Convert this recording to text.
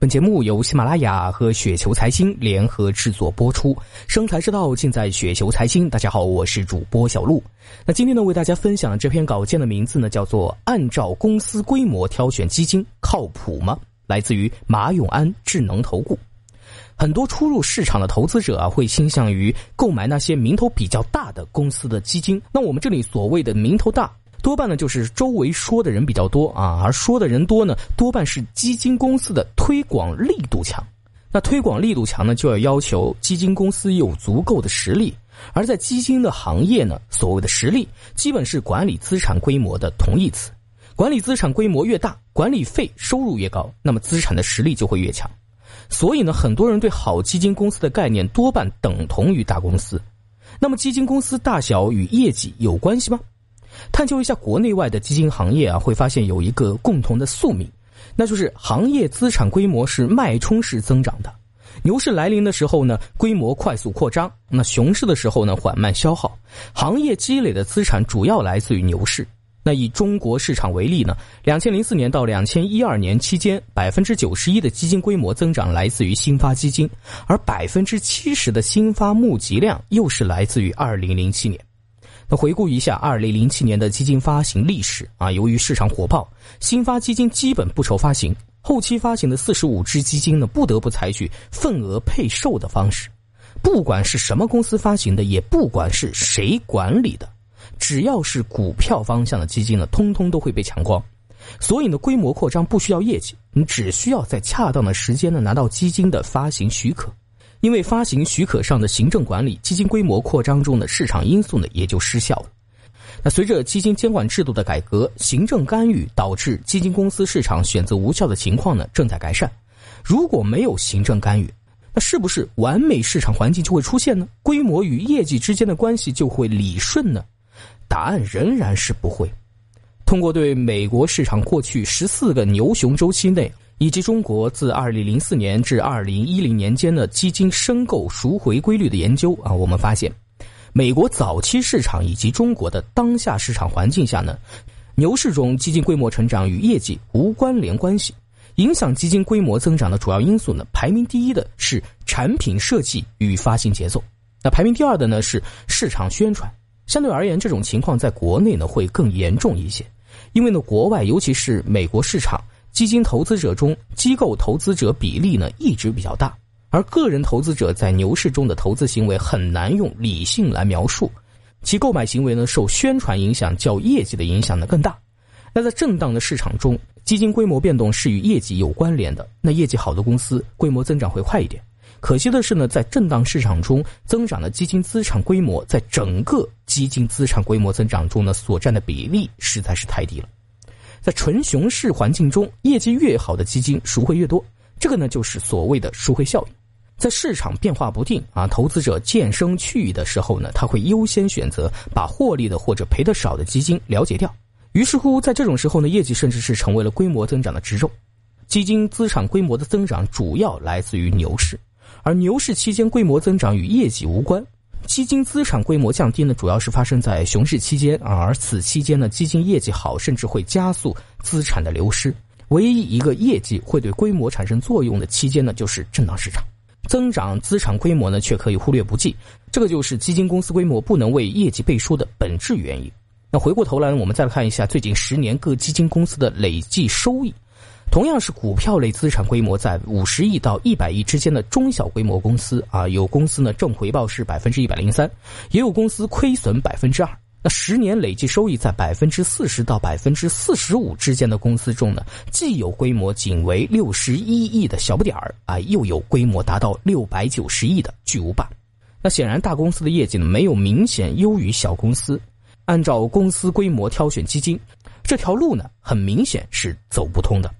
本节目由喜马拉雅和雪球财经联合制作播出，生财之道尽在雪球财经。大家好，我是主播小璐。那今天呢，为大家分享的这篇稿件的名字呢，叫做“按照公司规模挑选基金靠谱吗？”来自于马永安智能投顾。很多初入市场的投资者啊，会倾向于购买那些名头比较大的公司的基金。那我们这里所谓的名头大。多半呢就是周围说的人比较多啊，而说的人多呢，多半是基金公司的推广力度强。那推广力度强呢，就要要求基金公司有足够的实力。而在基金的行业呢，所谓的实力，基本是管理资产规模的同义词。管理资产规模越大，管理费收入越高，那么资产的实力就会越强。所以呢，很多人对好基金公司的概念多半等同于大公司。那么，基金公司大小与业绩有关系吗？探究一下国内外的基金行业啊，会发现有一个共同的宿命，那就是行业资产规模是脉冲式增长的。牛市来临的时候呢，规模快速扩张；那熊市的时候呢，缓慢消耗。行业积累的资产主要来自于牛市。那以中国市场为例呢，两千零四年到两千一二年期间，百分之九十一的基金规模增长来自于新发基金，而百分之七十的新发募集量又是来自于二零零七年。那回顾一下二零零七年的基金发行历史啊，由于市场火爆，新发基金基本不愁发行，后期发行的四十五只基金呢，不得不采取份额配售的方式。不管是什么公司发行的，也不管是谁管理的，只要是股票方向的基金呢，通通都会被抢光。所以呢，规模扩张不需要业绩，你只需要在恰当的时间呢拿到基金的发行许可。因为发行许可上的行政管理，基金规模扩张中的市场因素呢也就失效了。那随着基金监管制度的改革，行政干预导致基金公司市场选择无效的情况呢正在改善。如果没有行政干预，那是不是完美市场环境就会出现呢？规模与业绩之间的关系就会理顺呢？答案仍然是不会。通过对美国市场过去十四个牛熊周期内。以及中国自二零零四年至二零一零年间的基金申购赎回规律的研究啊，我们发现，美国早期市场以及中国的当下市场环境下呢，牛市中基金规模成长与业绩无关联关系。影响基金规模增长的主要因素呢，排名第一的是产品设计与发行节奏，那排名第二的呢是市场宣传。相对而言，这种情况在国内呢会更严重一些，因为呢国外尤其是美国市场。基金投资者中，机构投资者比例呢一直比较大，而个人投资者在牛市中的投资行为很难用理性来描述，其购买行为呢受宣传影响较业绩的影响呢更大。那在震荡的市场中，基金规模变动是与业绩有关联的，那业绩好的公司规模增长会快一点。可惜的是呢，在震荡市场中增长的基金资产规模，在整个基金资产规模增长中呢所占的比例实在是太低了。在纯熊市环境中，业绩越好的基金赎回越多，这个呢就是所谓的赎回效应。在市场变化不定啊，投资者渐生去意的时候呢，他会优先选择把获利的或者赔的少的基金了结掉。于是乎，在这种时候呢，业绩甚至是成为了规模增长的值重。基金资产规模的增长主要来自于牛市，而牛市期间规模增长与业绩无关。基金资产规模降低呢，主要是发生在熊市期间，而此期间呢，基金业绩好，甚至会加速资产的流失。唯一一个业绩会对规模产生作用的期间呢，就是震荡市场。增长资产规模呢，却可以忽略不计，这个就是基金公司规模不能为业绩背书的本质原因。那回过头来，我们再来看一下最近十年各基金公司的累计收益。同样是股票类资产规模在五十亿到一百亿之间的中小规模公司啊，有公司呢正回报是百分之一百零三，也有公司亏损百分之二。那十年累计收益在百分之四十到百分之四十五之间的公司中呢，既有规模仅为六十一亿的小不点儿啊，又有规模达到六百九十亿的巨无霸。那显然大公司的业绩呢没有明显优于小公司。按照公司规模挑选基金，这条路呢很明显是走不通的。